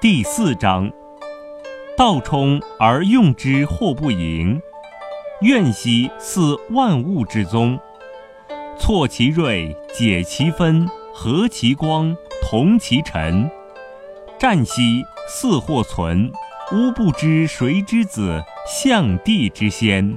第四章：道冲而用之，或不盈。怨兮似万物之宗。错其锐，解其分，和其光，同其尘。战兮似或存。吾不知谁之子，象帝之先。